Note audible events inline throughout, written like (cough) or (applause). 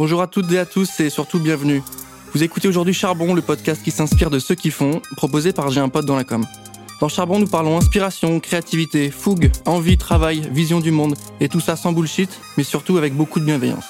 Bonjour à toutes et à tous et surtout bienvenue. Vous écoutez aujourd'hui Charbon, le podcast qui s'inspire de ceux qui font, proposé par J'ai un pote dans la com. Dans Charbon, nous parlons inspiration, créativité, fougue, envie, travail, vision du monde, et tout ça sans bullshit, mais surtout avec beaucoup de bienveillance.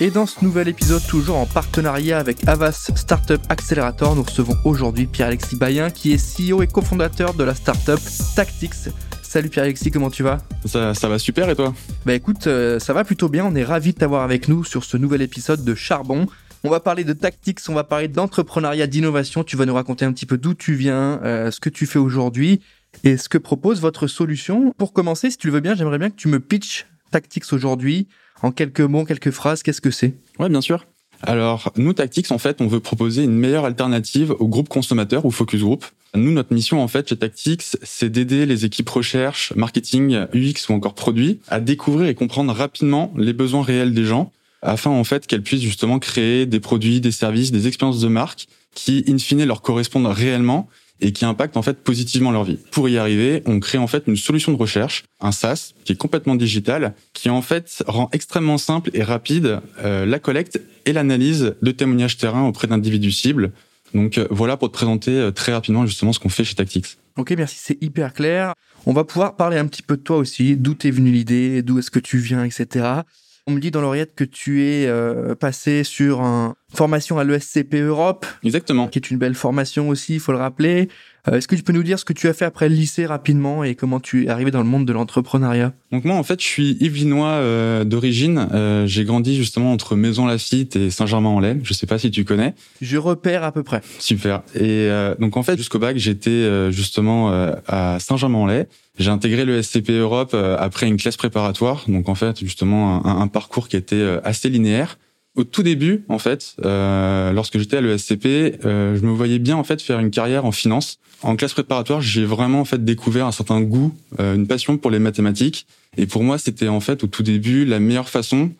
Et dans ce nouvel épisode, toujours en partenariat avec Avas Startup Accelerator, nous recevons aujourd'hui Pierre-Alexis Bayen, qui est CEO et cofondateur de la startup Tactics. Salut Pierre-Alexis, comment tu vas? Ça, ça va super et toi? Bah écoute, euh, ça va plutôt bien, on est ravis de t'avoir avec nous sur ce nouvel épisode de Charbon. On va parler de tactics, on va parler d'entrepreneuriat, d'innovation. Tu vas nous raconter un petit peu d'où tu viens, euh, ce que tu fais aujourd'hui et ce que propose votre solution. Pour commencer, si tu le veux bien, j'aimerais bien que tu me pitches Tactics aujourd'hui. En quelques mots, quelques phrases, qu'est-ce que c'est? Ouais, bien sûr. Alors, nous, Tactics, en fait, on veut proposer une meilleure alternative au groupe consommateur ou focus group. Nous, notre mission, en fait, chez Tactics, c'est d'aider les équipes recherche, marketing, UX ou encore produits à découvrir et comprendre rapidement les besoins réels des gens afin, en fait, qu'elles puissent justement créer des produits, des services, des expériences de marque qui, in fine, leur correspondent réellement et qui impactent en fait positivement leur vie. Pour y arriver, on crée en fait une solution de recherche, un SaaS qui est complètement digital, qui en fait rend extrêmement simple et rapide euh, la collecte et l'analyse de témoignages terrain auprès d'individus cibles. Donc euh, voilà pour te présenter euh, très rapidement justement ce qu'on fait chez Tactics. Ok, merci, c'est hyper clair. On va pouvoir parler un petit peu de toi aussi, d'où t'es venu l'idée, d'où est-ce que tu viens, etc. On me dit dans l'oreillette que tu es euh, passé sur une formation à l'ESCP Europe. Exactement. Qui est une belle formation aussi, il faut le rappeler. Euh, est-ce que tu peux nous dire ce que tu as fait après le lycée rapidement et comment tu es arrivé dans le monde de l'entrepreneuriat? Donc moi en fait je suis Yvelinois euh, d'origine. Euh, j'ai grandi justement entre Maison Lafitte et Saint-Germain-en-Laye. Je sais pas si tu connais. Je repère à peu près. Super. Et donc en fait jusqu'au bac j'étais justement à Saint-Germain-en-Laye. J'ai intégré le SCP Europe après une classe préparatoire. Donc en fait justement un, un parcours qui était assez linéaire. Au tout début, en fait, euh, lorsque j'étais à l'ESCP, euh, je me voyais bien en fait faire une carrière en finance. En classe préparatoire, j'ai vraiment en fait découvert un certain goût, euh, une passion pour les mathématiques. Et pour moi, c'était en fait au tout début la meilleure façon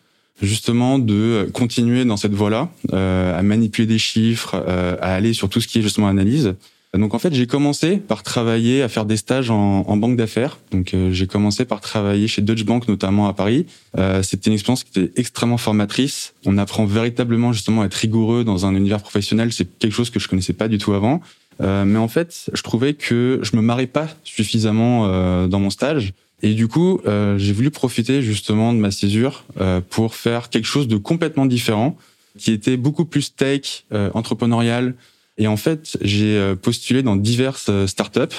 justement de continuer dans cette voie-là, euh, à manipuler des chiffres, euh, à aller sur tout ce qui est justement analyse. Donc en fait, j'ai commencé par travailler à faire des stages en, en banque d'affaires. Donc euh, j'ai commencé par travailler chez Deutsche Bank notamment à Paris. Euh, C'était une expérience qui était extrêmement formatrice. On apprend véritablement justement à être rigoureux dans un univers professionnel. C'est quelque chose que je connaissais pas du tout avant. Euh, mais en fait, je trouvais que je me marrais pas suffisamment euh, dans mon stage. Et du coup, euh, j'ai voulu profiter justement de ma césure pour faire quelque chose de complètement différent, qui était beaucoup plus tech, entrepreneurial, et en fait, j'ai euh, postulé dans diverses euh, startups.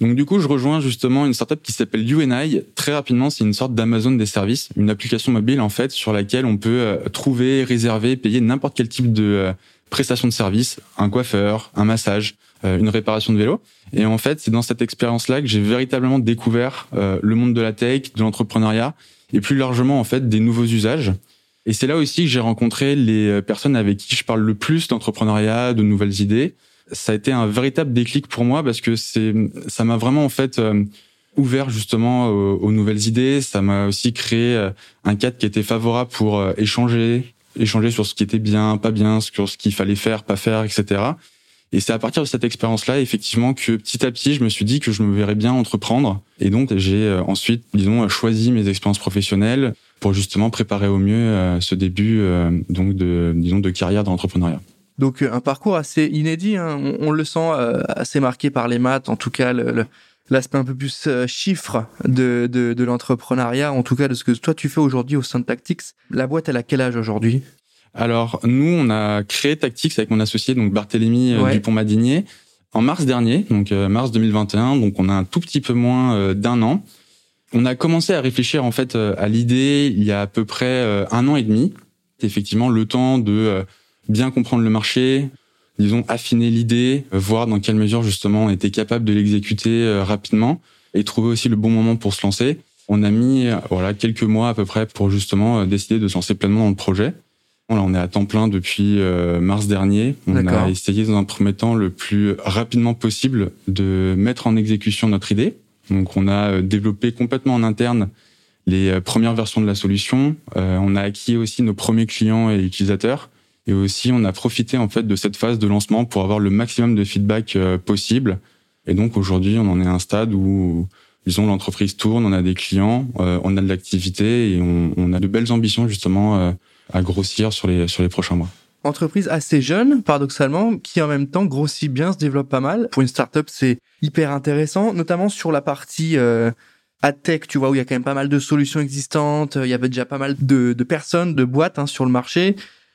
Donc du coup, je rejoins justement une startup qui s'appelle UNI. Très rapidement, c'est une sorte d'Amazon des services, une application mobile en fait sur laquelle on peut euh, trouver, réserver, payer n'importe quel type de prestation de service, un coiffeur, un massage, une réparation de vélo. Et en fait, c'est dans cette expérience-là que j'ai véritablement découvert le monde de la tech, de l'entrepreneuriat et plus largement en fait des nouveaux usages. Et c'est là aussi que j'ai rencontré les euh, personnes avec qui je parle le plus d'entrepreneuriat, de nouvelles idées. Ça a été un véritable déclic pour moi parce que c'est, ça m'a vraiment en fait euh, ouvert justement aux, nouvelles idées. Ça m'a aussi créé euh, un cadre qui était favorable pour échanger, échanger sur ce qui était bien, pas bien, sur ce qu'il fallait faire, pas faire, etc. Et c'est à partir de cette expérience-là, effectivement, que petit à petit, je me suis dit que je me verrais bien entreprendre. Et donc, j'ai ensuite, disons, choisi mes expériences professionnelles, pour justement préparer au mieux euh, ce début euh, donc de disons de carrière d'entrepreneuriat. Donc euh, un parcours assez inédit, hein. on, le sent assez marqué par les maths, en tout cas l'aspect un peu plus chiffre de, de, de l'entrepreneuriat, en tout cas de ce que toi tu fais aujourd'hui au sein de Tactics. La boîte, elle a quel âge aujourd'hui? Alors nous, on a créé Tactics avec mon associé donc Barthélemy Dupont-Madinier en mars dernier, donc mars 2021. Donc on a un tout petit peu moins d'un an. On a commencé à réfléchir en fait euh, à l'idée il y a à peu près euh, un an et demi. Effectivement, le temps de euh, bien comprendre le marché, disons affiner l'idée, voir dans quelle mesure justement on était capable de l'exécuter rapidement et trouver aussi le bon moment pour se lancer. On a mis voilà quelques mois à peu près pour justement décider de se lancer pleinement dans le projet. Là, on est à temps plein depuis mars dernier. On a essayé dans un premier temps le plus rapidement possible de mettre en exécution notre idée donc on a euh, développé complètement en interne les euh, premières versions de la solution. Euh, on a acquis aussi nos premiers clients et utilisateurs. Et aussi, on a profité en fait de cette phase de lancement pour avoir le maximum de feedback possible. Et donc aujourd'hui, on en est à un stade où, disons, l'entreprise tourne, on a des clients, on a de l'activité et on, a de belles ambitions justement à grossir sur les sur les prochains mois. Entreprise assez jeune, paradoxalement, qui en même temps grossit bien, se développe pas mal. Pour une startup, c'est hyper intéressant, notamment sur la partie euh, tech, tu vois, où il y a quand même pas mal de solutions existantes, il y avait déjà pas mal de, de personnes, de boîtes hein, sur le marché.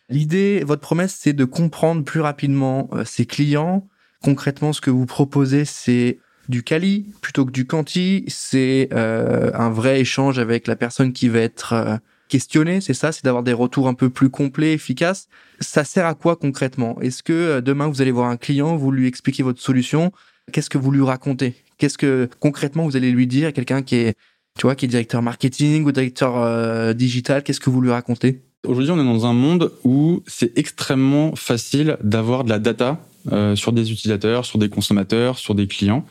L'idée, votre promesse, c'est de comprendre plus rapidement euh, ses clients. Concrètement, ce que vous proposez, c'est du quali plutôt que du quanti. C'est euh, un vrai échange avec la personne qui va être questionnée, c'est ça, c'est d'avoir des retours un peu plus complets, efficaces. Ça sert à quoi concrètement? Est-ce que euh, demain vous allez voir un client, vous lui expliquez votre solution, qu'est-ce que vous lui racontez? Qu'est-ce que concrètement vous allez lui dire à quelqu'un qui est, tu vois, qui est directeur marketing ou directeur euh, digital? Qu'est-ce que vous lui racontez? Aujourd'hui, on est dans un monde où c'est extrêmement facile d'avoir de la data euh, sur des utilisateurs, sur des consommateurs, sur des clients.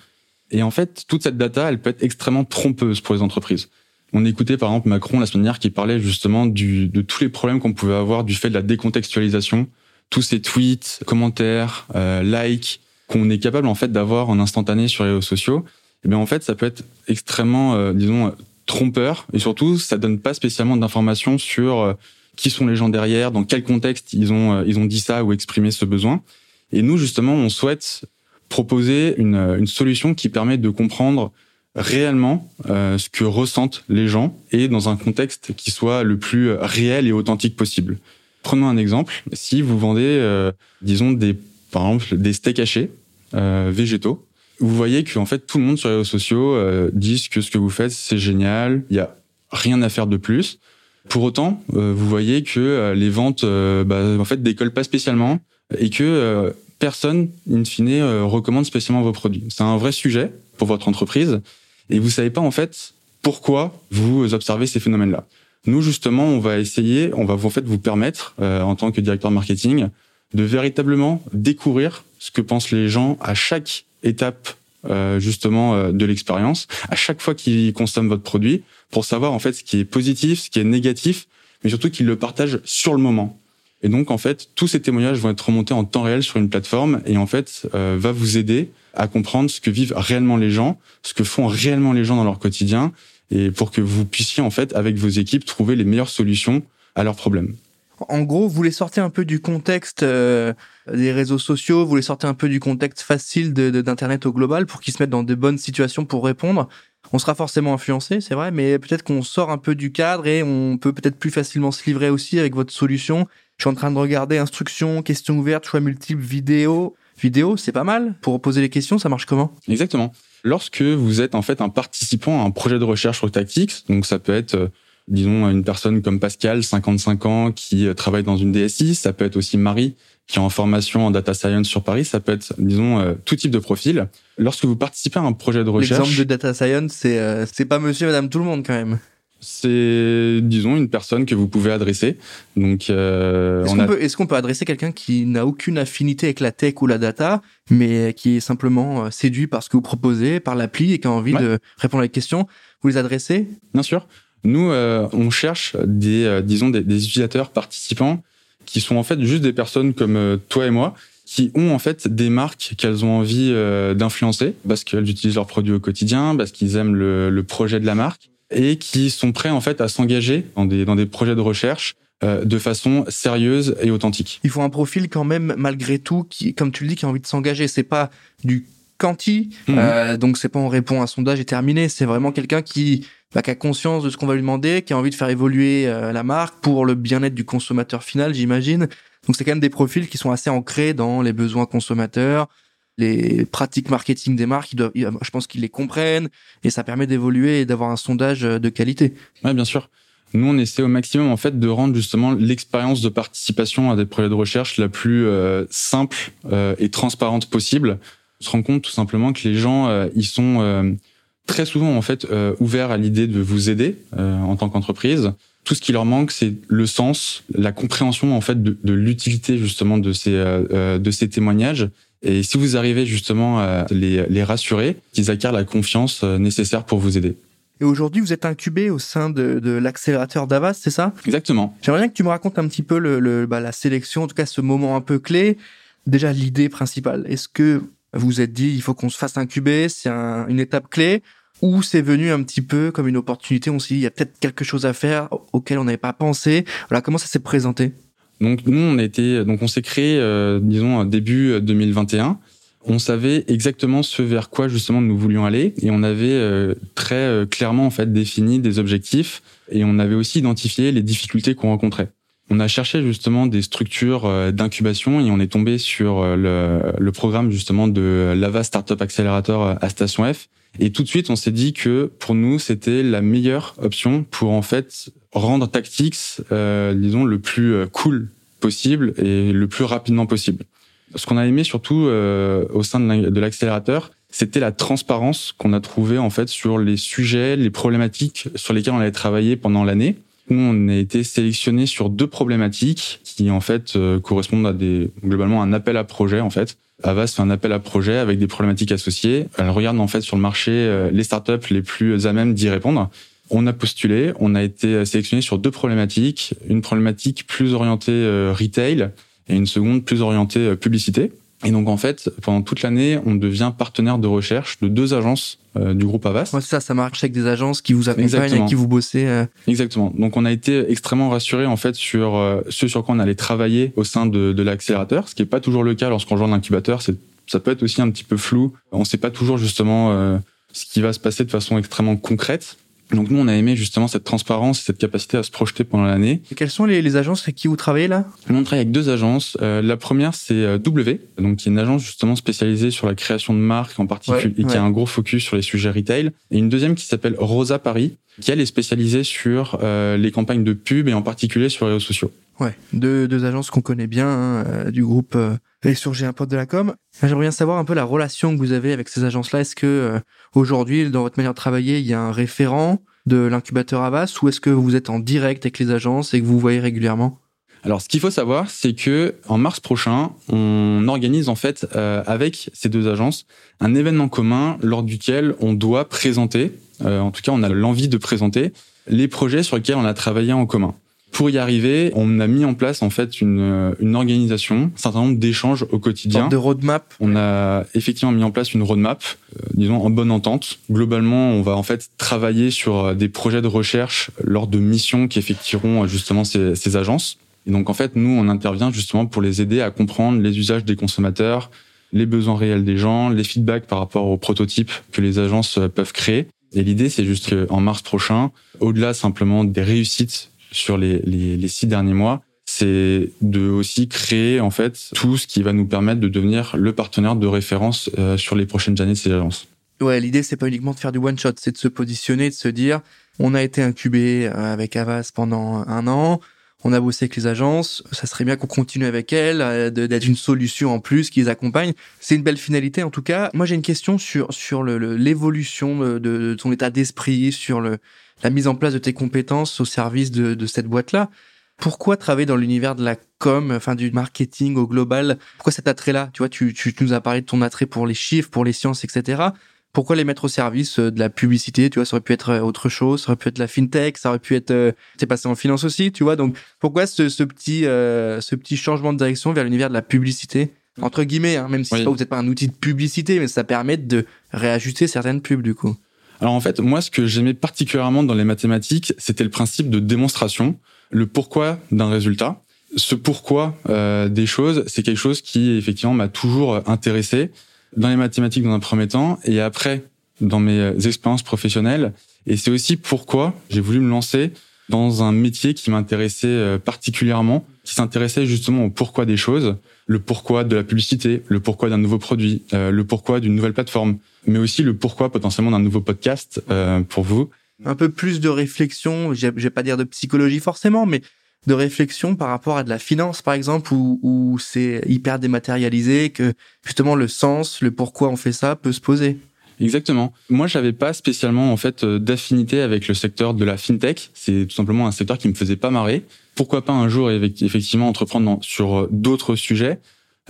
Et en fait, toute cette data, elle peut être extrêmement trompeuse pour les entreprises. On écoutait par exemple Macron la semaine dernière qui parlait justement du, de tous les problèmes qu'on pouvait avoir du fait de la décontextualisation, tous ces tweets, commentaires, euh, likes qu'on est capable en fait d'avoir en instantané sur les réseaux sociaux. Et eh bien en fait, ça peut être extrêmement, euh, disons, trompeur et surtout, ça donne pas spécialement d'informations sur euh, qui sont les gens derrière, dans quel contexte ils ont euh, ils ont dit ça ou exprimé ce besoin. Et nous justement, on souhaite proposer une, une solution qui permet de comprendre réellement euh, ce que ressentent les gens et dans un contexte qui soit le plus réel et authentique possible. Prenons un exemple. Si vous vendez, euh, disons, des, par exemple, des steaks hachés euh, végétaux, vous voyez que en fait tout le monde sur les réseaux sociaux disent que ce que vous faites c'est génial, il y a rien à faire de plus. Pour autant, vous voyez que les ventes, bah, en fait, décollent pas spécialement et que personne, in fine, recommande spécialement vos produits. C'est un vrai sujet pour votre entreprise et vous savez pas en fait pourquoi vous observez ces phénomènes-là. Nous justement, on va essayer, on va en fait vous permettre euh, en tant que directeur marketing de véritablement découvrir ce que pensent les gens à chaque étape euh, justement euh, de l'expérience, à chaque fois qu'ils consomment votre produit, pour savoir en fait ce qui est positif, ce qui est négatif, mais surtout qu'ils le partagent sur le moment. Et donc en fait, tous ces témoignages vont être remontés en temps réel sur une plateforme et en fait va vous aider à comprendre ce que vivent réellement les gens, ce que font réellement les gens dans leur quotidien, et pour que vous puissiez en fait avec vos équipes trouver les meilleures solutions à leurs problèmes. En gros, vous les sortez un peu du contexte euh, des réseaux sociaux, vous les sortez un peu du contexte facile d'internet au global pour qu'ils se mettent dans de bonnes situations pour répondre. On sera forcément influencé, c'est vrai, mais peut-être qu'on sort un peu du cadre et on peut peut-être plus facilement se livrer aussi avec votre solution. Je suis en train de regarder instructions, questions ouvertes, choix multiples, vidéos vidéo, c'est pas mal. Pour poser les questions, ça marche comment? Exactement. Lorsque vous êtes en fait un participant à un projet de recherche sur Tactics, donc ça peut être euh, disons une personne comme Pascal, 55 ans, qui euh, travaille dans une DSI, ça peut être aussi Marie qui est en formation en data science sur Paris, ça peut être disons euh, tout type de profil. Lorsque vous participez à un projet de recherche, l'exemple de data science, c'est c'est pas monsieur madame tout le monde quand même c'est disons une personne que vous pouvez adresser. Donc euh, est-ce qu'on peut est-ce qu'on peut adresser quelqu'un qui n'a aucune affinité avec la tech ou la data, mais qui est simplement euh, séduit par ce que vous proposez, par l'appli et qui a envie de répondre à la question? Vous les adressez? Bien sûr. Nous, euh, on cherche des euh, disons des, des, utilisateurs participants qui sont en fait juste des personnes comme euh, toi et moi qui ont en fait des marques qu'elles ont envie d'influencer parce qu'elles utilisent leurs produits au quotidien, parce qu'ils aiment le, le projet de la marque et qui sont prêts en fait à s'engager dans des dans des projets de recherche euh, de façon sérieuse et authentique. Il faut un profil quand même malgré tout qui, comme tu le dis, qui a envie de s'engager. C'est pas du quanti, mmh. euh, donc c'est pas on répond à un sondage et terminé. C'est vraiment quelqu'un qui bah, qui a conscience de ce qu'on va lui demander, qui a envie de faire évoluer euh, la marque pour le bien-être du consommateur final, j'imagine. Donc c'est quand même des profils qui sont assez ancrés dans les besoins consommateurs, les pratiques marketing des marques, je pense qu'ils les comprennent et ça permet d'évoluer et d'avoir un sondage de qualité. Ouais, bien sûr. Nous, on essaie au maximum en fait de rendre justement l'expérience de participation à des projets de recherche la plus euh, simple euh, et transparente possible. On se rend compte tout simplement que les gens, euh, ils sont euh, très souvent en fait euh, ouverts à l'idée de vous aider en tant qu'entreprise. Tout ce qui leur manque, c'est le sens, la compréhension en fait de, de l'utilité justement de ces de ces témoignages et si vous arrivez justement à les, les rassurer, qu'ils acquièrent la confiance euh, nécessaire pour vous aider. Et aujourd'hui, vous êtes incubé au sein de, de l'accélérateur d'Avas, c'est ça? Exactement. J'aimerais bien que tu me racontes un petit peu le, le bah, la sélection, en tout cas ce moment un peu clé. Déjà, l'idée principale. Est-ce que vous vous êtes dit, il faut qu'on se fasse incuber, c'est un, une étape clé? Ou c'est venu un petit peu comme une opportunité On s'est dit, il y a peut-être quelque chose à faire auquel on n'avait pas pensé? Voilà, comment ça s'est présenté? Donc nous, on été, donc on s'est créé, euh, disons début 2021. On savait exactement ce vers quoi justement nous voulions aller et on avait euh, très euh, clairement en fait défini des objectifs et on avait aussi identifié les difficultés qu'on rencontrait. On a cherché justement des structures d'incubation et on est tombé sur le, le programme justement de Lava Startup Accelerator à Station F et tout de suite, on s'est dit que pour nous, c'était la meilleure option pour en fait rendre Tactics, euh, disons, le plus euh, cool possible et le plus rapidement possible. Ce qu'on a aimé surtout euh, au sein de l'accélérateur, c'était la transparence qu'on a trouvée en fait sur les sujets, les problématiques sur lesquelles on avait travaillé pendant l'année. On a été sélectionné sur deux problématiques qui en fait euh, correspondent à des globalement un appel à projet en fait. Avas fait un appel à projet avec des problématiques associées. Elle regarde en fait sur le marché euh, les startups les plus à même d'y répondre. On a postulé, on a été sélectionné sur deux problématiques, une problématique plus orientée euh, retail et une seconde plus orientée publicité. Et donc en fait, pendant toute l'année, on devient partenaire de recherche de deux agences euh, du groupe Avast. Ouais, ça, ça marche avec des agences qui vous accompagnent et qui vous bossez. Euh. Exactement. Donc on a été extrêmement rassurés en fait sur euh, ce sur quoi on allait travailler au sein de, de l'accélérateur, ce qui est pas toujours le cas lorsqu'on rejoint l'incubateur. Ça peut être aussi un petit peu flou. On ne sait pas toujours justement ce qui va se passer de façon extrêmement concrète. Donc nous, on a aimé justement cette transparence et cette capacité à se projeter pendant l'année. Et quelles sont les, les, agences avec qui vous travaillez là? Nous, on travaille avec deux agences. Euh, la première, c'est euh, W, donc qui est une agence justement spécialisée sur la création de marques en particulier et qui a un gros focus sur les sujets retail. Et une deuxième qui s'appelle Rosa Paris, qui elle est spécialisée sur euh, les campagnes de pub et en particulier sur les réseaux sociaux. Ouais, deux, deux agences qu'on connaît bien hein, euh, du groupe euh, et sur J'ai un pote de la com. J'aimerais bien savoir un peu la relation que vous avez avec ces agences-là. Est-ce que aujourd'hui, dans votre manière de travailler, il y a un référent de l'incubateur Avas ou est-ce que vous êtes en direct avec les agences et que vous voyez régulièrement? Alors, ce qu'il faut savoir, c'est que en mars prochain, on organise en fait euh, avec ces deux agences un événement commun lors duquel on doit présenter, euh, en tout cas, on a l'envie de présenter les projets sur lesquels on a travaillé en commun. Pour y arriver, on a mis en place en fait une, une organisation, un certain nombre d'échanges au quotidien. De roadmap. On a effectivement mis en place une roadmap, euh, disons en bonne entente. Globalement, on va en fait travailler sur euh, des projets de recherche lors de missions qui effectueront euh, justement ces, ces agences. Et donc en fait, nous, on intervient justement pour les aider à comprendre les usages des consommateurs, les besoins réels des gens, les feedbacks par rapport aux prototypes que les agences peuvent créer. Et l'idée, c'est juste qu'en mars prochain, au-delà simplement des réussites sur les, les, six derniers mois, c'est de aussi créer en fait tout ce qui va nous permettre de devenir le partenaire de référence euh, sur les prochaines années de ces agences. Ouais, l'idée c'est pas uniquement de faire du one shot, c'est de se positionner, de se dire on a été incubé euh, avec Avas pendant un an, on a bossé avec les agences, ça serait bien qu'on continue avec elles, euh, d'être une solution en plus qui les accompagne. C'est une belle finalité en tout cas. Moi j'ai une question sur sur l'évolution de, ton état d'esprit, sur la mise en place de tes compétences au service de, cette boîte-là. Pourquoi travailler dans l'univers de la com, enfin du marketing au global? Pourquoi cet attrait-là? Tu vois, tu nous as parlé de ton attrait pour les chiffres, pour les sciences, etc. Pourquoi les mettre au service euh, de la publicité Tu vois, ça aurait pu être euh, autre chose, ça aurait pu être la fintech, ça aurait pu être, euh, c'est passé en finance aussi, tu vois. Donc, pourquoi ce, ce petit, euh, ce petit changement de direction vers l'univers de la publicité? Entre guillemets, hein, même si c'est pas, n'êtes pas un outil de publicité, mais ça permet de réajuster certaines pubs du coup. Alors en fait, moi, ce que j'aimais particulièrement dans les mathématiques, c'était le principe de démonstration, le pourquoi d'un résultat. Ce pourquoi euh, des choses, c'est quelque chose qui effectivement m'a toujours intéressé dans les mathématiques dans un premier temps et après dans mes expériences professionnelles. Et c'est aussi pourquoi j'ai voulu me lancer dans un métier qui m'intéressait euh, particulièrement, qui s'intéressait justement au pourquoi des choses, le pourquoi de la publicité, le pourquoi d'un nouveau produit, euh, le pourquoi d'une nouvelle plateforme, mais aussi le pourquoi potentiellement d'un nouveau podcast euh, pour vous. Un peu plus de réflexion, je vais pas dire de psychologie forcément, mais de réflexion par rapport à de la finance par exemple où, où c'est hyper dématérialisé que justement le sens, le pourquoi on fait ça peut se poser. Exactement. Moi, j'avais pas spécialement en fait d'affinité avec le secteur de la fintech. C'est tout simplement un secteur qui me faisait pas marrer. Pourquoi pas un jour effectivement entreprendre sur d'autres sujets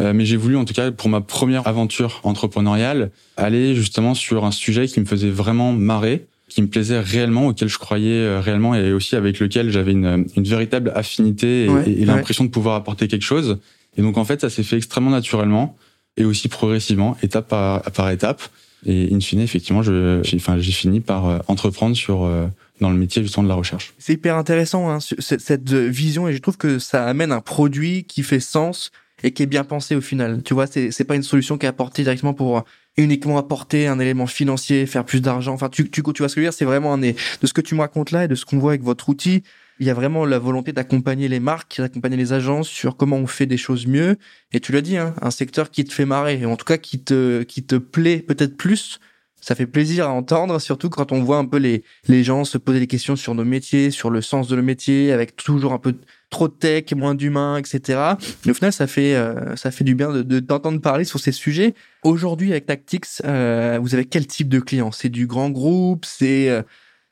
euh, mais j'ai voulu, en tout cas, pour ma première aventure entrepreneuriale, aller justement sur un sujet qui me faisait vraiment marrer, qui me plaisait réellement, auquel je croyais euh, réellement et aussi avec lequel j'avais une, une, véritable affinité et, et l'impression de pouvoir apporter quelque chose. Et donc, en fait, ça s'est fait extrêmement naturellement et aussi progressivement, étape par, par étape. Et in fine, effectivement, je, j'ai, enfin, j'ai fini par euh, entreprendre sur euh, dans le métier justement de la recherche. C'est hyper intéressant hein, cette, cette vision et je trouve que ça amène un produit qui fait sens et qui est bien pensé au final. Tu vois, c'est c'est pas une solution qui est apportée directement pour uniquement apporter un élément financier, faire plus d'argent. Enfin, tu, tu, tu vois ce que je veux dire? C'est vraiment un de ce que tu me racontes là et de ce qu'on voit avec votre outil il y a vraiment la volonté d'accompagner les marques, d'accompagner les agences sur comment on fait des choses mieux. Et tu l'as dit, hein, un secteur qui te fait marrer, en tout cas qui te, qui te plaît peut-être plus. Ça fait plaisir à entendre, surtout quand on voit un peu les, les gens se poser des questions sur nos métiers, sur le sens de nos métiers, avec toujours un peu trop de tech, moins d'humains, etc. Mais au final, ça fait, euh, ça fait du bien de, d'entendre parler sur ces sujets. Aujourd'hui, avec Tactics, euh, vous avez quel type de clients? C'est du grand groupe? C'est euh,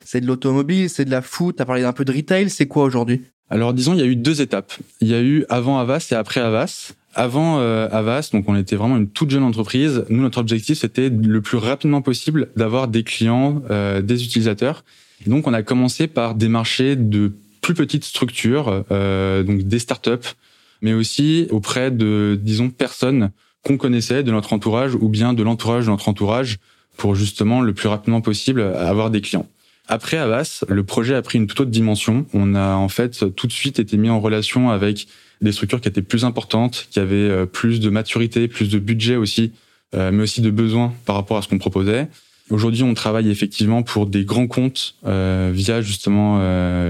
c'est de l'automobile, c'est de la foot, tu as parlé d'un peu de retail, c'est quoi aujourd'hui? Alors disons, il y a eu deux étapes. Il y a eu avant Avas et après Avas. Avant euh, Avas, donc on était vraiment une toute jeune entreprise. Nous, notre objectif, c'était le plus rapidement possible d'avoir des clients, euh, des utilisateurs. Et donc, on a commencé par démarcher de plus petites structures, euh, donc des startups, mais aussi auprès de, disons, personnes qu'on connaissait de notre entourage ou bien de l'entourage de notre entourage pour justement le plus rapidement possible avoir des clients. Après Avas, le projet a pris une toute autre dimension. On a en fait tout de suite été mis en relation avec des structures qui étaient plus importantes, qui avaient euh, plus de maturité, plus de budget aussi, euh, mais aussi de besoins par rapport à ce qu'on proposait. Aujourd'hui, on travaille effectivement pour des grands comptes euh, via justement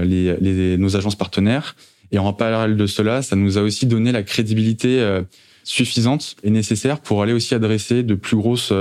les, les, nos agences partenaires. Et en parallèle de cela, ça nous a aussi donné la crédibilité suffisante et nécessaire pour aller aussi adresser de plus grosses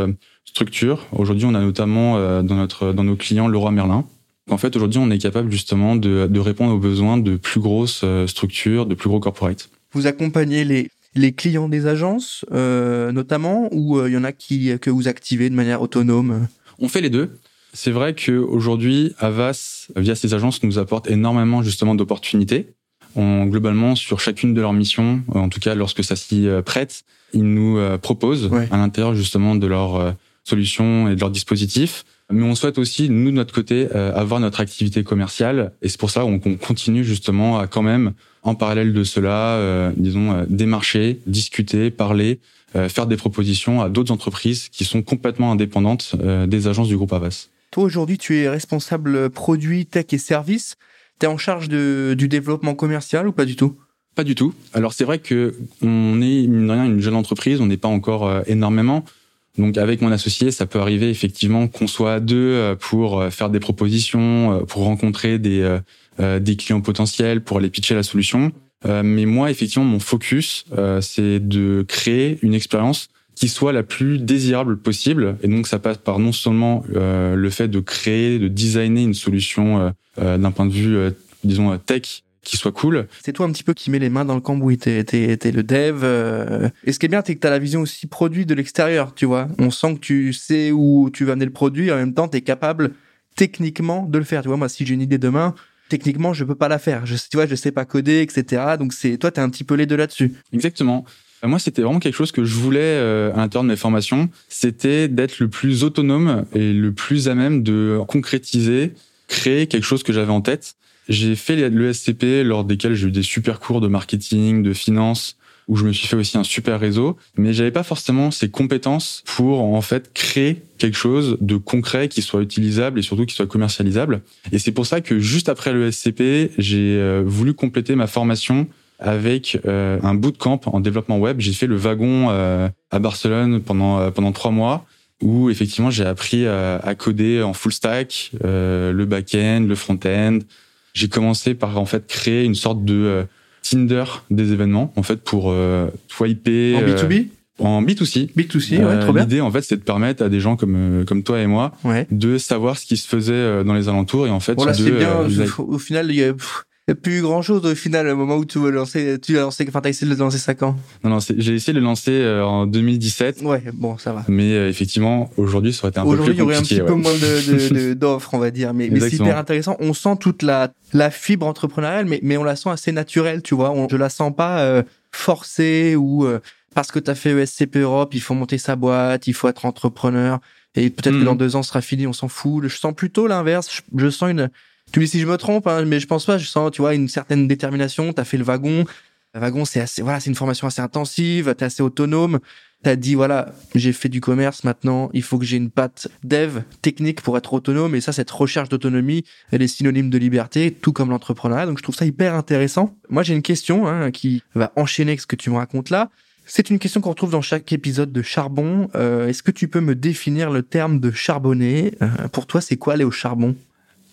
structure. Aujourd'hui, on a notamment euh, dans notre dans nos clients Leroy Merlin. En fait, aujourd'hui, on est capable justement de, de répondre aux besoins de plus grosses euh, structures, de plus gros corporates. Vous accompagnez les les clients des agences, euh, notamment, ou il y en a qui que vous activez de manière autonome? On fait les deux. C'est vrai que aujourd'hui, Avas, via ses agences, nous apporte énormément justement d'opportunités. On, globalement, sur chacune de leurs missions, en tout cas lorsque ça s'y prête, ils nous proposent à l'intérieur justement de leur solutions et de leurs dispositifs. Mais on souhaite aussi, nous, de notre côté, euh, avoir notre activité commerciale. Et c'est pour ça qu'on continue justement à quand même, en parallèle de cela, euh, disons, euh, démarcher, discuter, parler, faire des propositions à d'autres entreprises qui sont complètement indépendantes des agences du groupe Avas. Toi, aujourd'hui, tu es responsable produit, tech et services. Tu es en charge de, du développement commercial ou pas du tout? Pas du tout. Alors, c'est vrai que on est, mine rien, une jeune entreprise. On n'est pas encore énormément. Donc avec mon associé, ça peut arriver effectivement qu'on soit à deux euh, pour euh, faire des propositions, euh, pour rencontrer des des clients potentiels, pour aller pitcher la solution. mais moi, effectivement, mon focus, c'est de créer une expérience qui soit la plus désirable possible. Et donc, ça passe par non seulement le fait de créer, de designer une solution d'un point de vue, disons, tech qui soit cool. C'est toi un petit peu qui met les mains dans le cambouis, t'es, t'es, t'es le dev. Euh. Et ce qui est bien, c'est que t'as la vision aussi produit de l'extérieur, tu vois. On sent que tu sais où tu vas amener le produit, et en même temps, t'es capable techniquement de le faire. Tu vois, moi, si j'ai une idée demain, techniquement, je peux pas la faire. Je, tu vois, je sais pas coder, etc. Donc c'est, toi, t'es un petit peu les deux là-dessus. Exactement. Euh, moi, c'était vraiment quelque chose que je voulais euh, à l'intérieur de mes formations. C'était d'être le plus autonome et le plus à même de concrétiser, créer quelque chose que j'avais en tête j'ai fait le SCP lors desquels j'ai eu des super cours de marketing, de finance, où je me suis fait aussi un super réseau, mais j'avais pas forcément ces compétences pour en fait créer quelque chose de concret qui soit utilisable et surtout qui soit commercialisable. Et c'est pour ça que juste après le SCP, j'ai euh, voulu compléter ma formation avec euh, un bootcamp en développement web. J'ai fait le wagon euh, à Barcelone pendant pendant trois mois où effectivement j'ai appris à, coder en full stack, le back-end, le front-end, j'ai commencé par en fait créer une sorte de euh, Tinder des événements en fait pour euh, swiper en B2B euh, en B2C. B2C, ouais, trop bien. L'idée, en fait, c'est de permettre à des gens comme comme toi et moi de savoir ce qui se faisait dans les alentours et en fait. Voilà, c'est bien. au final, il y a, n'y a plus grand chose au final au moment où tu veux lancer tu as lancé enfin t'as essayé de le lancer ça quand non non j'ai essayé de le lancer euh, en 2017 ouais bon ça va. Mais euh, effectivement aujourd'hui ça aurait été un peu plus aujourd'hui il y aurait un petit peu moins (laughs) de d'offres on va dire. Mais, mais c'est hyper intéressant. On sent toute la la fibre entrepreneuriale mais mais on la sent assez naturelle tu vois. On, je la sens pas euh, forcée ou parce que tu as fait ESCP Europe il faut monter sa boîte il faut être entrepreneur. Et peut-être que hmm. dans deux ans ce sera fini on s'en fout. Je sens plutôt l'inverse. Je sens une tu me dis si je me trompe, hein, mais je pense pas. Je sens, tu vois, une certaine détermination. T'as fait le wagon. Wagon, c'est assez, voilà, c'est une formation assez intensive, t'es assez autonome. T'as dit, voilà, j'ai fait du commerce maintenant, il faut que j'ai une patte dev technique pour être autonome. Et ça, cette recherche d'autonomie, elle est synonyme de liberté, tout comme l'entrepreneuriat. Donc, je trouve ça hyper intéressant. Moi, j'ai une question hein, qui va enchaîner avec ce que tu me racontes là. C'est une question qu'on retrouve dans chaque épisode de Charbon. Euh, Est-ce que tu peux me définir le terme de charbonner euh, Pour toi, c'est quoi aller au charbon?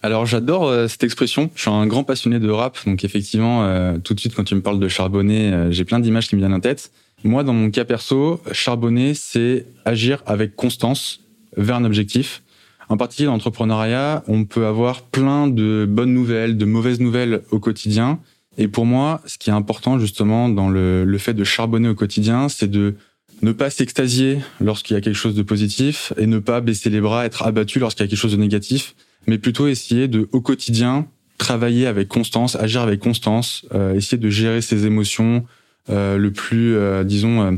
Alors j'adore euh, cette expression. Je suis un grand passionné de rap, donc effectivement, euh, tout de suite quand tu me parles de charbonner, euh, j'ai plein d'images qui me viennent en tête. Moi, dans mon cas perso, charbonner, c'est agir avec constance vers un objectif. En particulier dans l'entrepreneuriat, on peut avoir plein de bonnes nouvelles, de mauvaises nouvelles au quotidien. Et pour moi, ce qui est important justement dans le, le fait de charbonner au quotidien, c'est de ne pas s'extasier lorsqu'il y a quelque chose de positif et ne pas baisser les bras, être abattu lorsqu'il y a quelque chose de négatif, mais plutôt essayer de, au quotidien, travailler avec constance, agir avec constance, euh, essayer de gérer ses émotions euh, le plus, euh, disons, euh,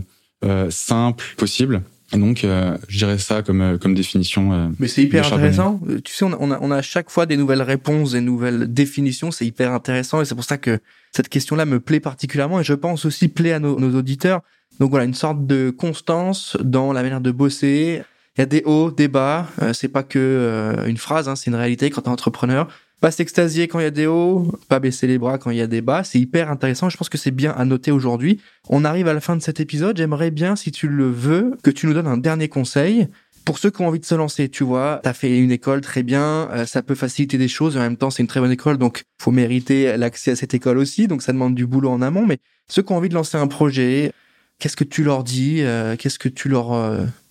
euh, simple possible. Et donc, euh, je dirais ça comme, comme définition. euh, Mais c'est hyper intéressant. Tu sais, on a, on, a, on a à chaque fois des nouvelles réponses, des nouvelles définitions. C'est hyper intéressant et c'est pour ça que cette question-là me plaît particulièrement et je pense aussi plaît à nos, nos auditeurs. Donc voilà, une sorte de constance dans la manière de bosser. Il y a des hauts, des bas. Euh, c'est pas que euh, une phrase, hein, c'est une réalité quand t'es entrepreneur. Pas s'extasier quand il y a des hauts, pas baisser les bras quand il y a des bas. C'est hyper intéressant. Je pense que c'est bien à noter aujourd'hui. On arrive à la fin de cet épisode. J'aimerais bien, si tu le veux, que tu nous donnes un dernier conseil pour ceux qui ont envie de se lancer, tu vois, t'as fait une école très bien, euh, ça peut faciliter des choses, en même temps c'est une très bonne école, donc faut mériter l'accès à cette école aussi, donc ça demande du boulot en amont, mais ceux qui ont envie de lancer un projet, qu'est-ce que tu leur dis, euh, qu'est-ce que tu leur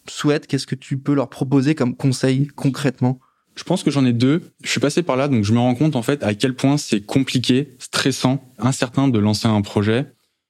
souhaites, qu'est-ce que tu peux leur proposer comme conseil concrètement? Je pense que j'en ai deux. Je suis passé par là, donc je me rends compte en fait à quel point c'est compliqué, stressant, incertain de lancer un projet.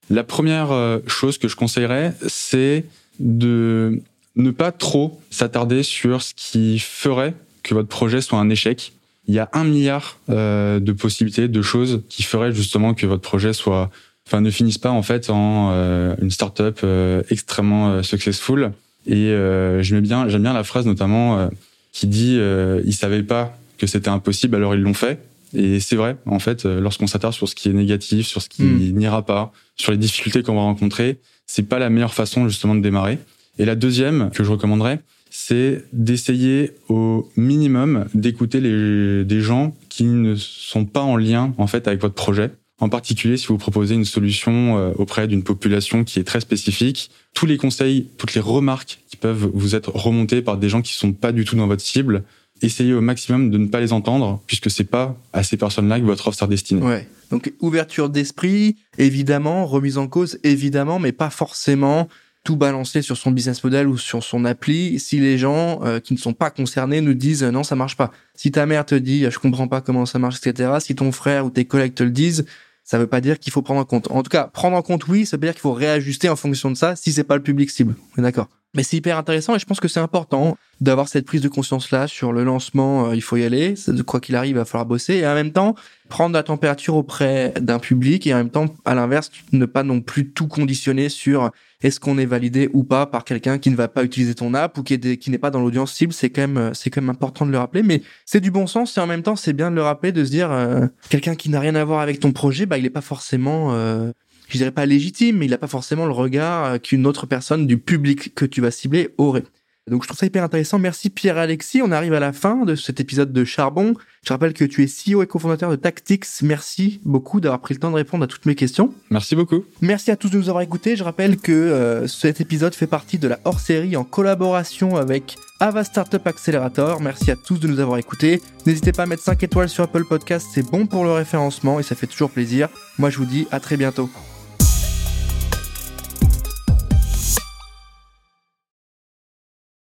La première euh, chose que je conseillerais, c'est de ne pas trop s'attarder sur ce qui ferait que votre projet soit un échec. Il y a un milliard euh, de possibilités, de choses qui feraient justement que votre projet soit, enfin, ne finisse pas en fait en euh, une startup euh, extrêmement successful. Et euh, j'aime bien, j'aime bien la phrase notamment euh, qui dit euh, ils savaient pas que c'était impossible, alors ils l'ont fait. Et c'est vrai, en fait, euh, lorsqu'on s'attarde sur ce qui est négatif, sur ce qui Mm. n'ira pas, sur les difficultés qu'on va rencontrer, c'est pas la meilleure façon justement de démarrer. Et la deuxième que je recommanderais, c'est d'essayer au minimum d'écouter les des gens qui ne sont pas en lien en fait avec votre projet. En particulier, si vous proposez une solution euh, auprès d'une population qui est très spécifique, tous les conseils, toutes les remarques qui peuvent vous être remontées par des gens qui sont pas du tout dans votre cible, essayez au maximum de ne pas les entendre, puisque c'est pas à ces personnes-là que votre offre sera destinée. Ouais. Donc ouverture d'esprit, évidemment, remise en cause, évidemment, mais pas forcément tout balancer sur son business model ou sur son appli si les gens euh, qui ne sont pas concernés nous disent euh, non ça marche pas. Si ta mère te dit je comprends pas comment ça marche etc. Si ton frère ou tes collègues te le disent ça veut pas dire qu'il faut prendre en compte. En tout cas prendre en compte oui ça veut dire qu'il faut réajuster en fonction de ça si c'est pas le public cible. D'accord. Mais c'est hyper intéressant et je pense que c'est important d'avoir cette prise de conscience là sur le lancement. euh, il faut y aller. Quoi qu'il arrive, il va falloir bosser et en même temps prendre la température auprès d'un public et en même temps, à l'inverse, ne pas non plus tout conditionner sur est-ce qu'on est validé ou pas par quelqu'un qui ne va pas utiliser ton app ou qui est qui n'est pas dans l'audience cible? C'est quand même, euh, c'est quand même important de le rappeler, mais c'est du bon sens et en même temps, c'est bien de le rappeler, de se dire, euh, quelqu'un qui n'a rien à voir avec ton projet, bah, il est pas forcément, euh, je dirais pas légitime, mais il a pas forcément le regard euh, qu'une autre personne du public que tu vas cibler aurait. Donc je trouve ça hyper intéressant. Merci Pierre-Alexis. On arrive à la fin de cet épisode de Charbon. Je rappelle que tu es CEO et cofondateur de Tactics. Merci beaucoup d'avoir pris le temps de répondre à toutes mes questions. Merci beaucoup. Merci à tous de nous avoir écoutés. Je rappelle que euh, cet épisode fait partie de la hors-série en collaboration avec Ava Startup Accelerator. Merci à tous de nous avoir écoutés. N'hésitez pas à mettre 5 étoiles sur Apple Podcast, c'est bon pour le référencement et ça fait toujours plaisir. Moi je vous dis à très bientôt.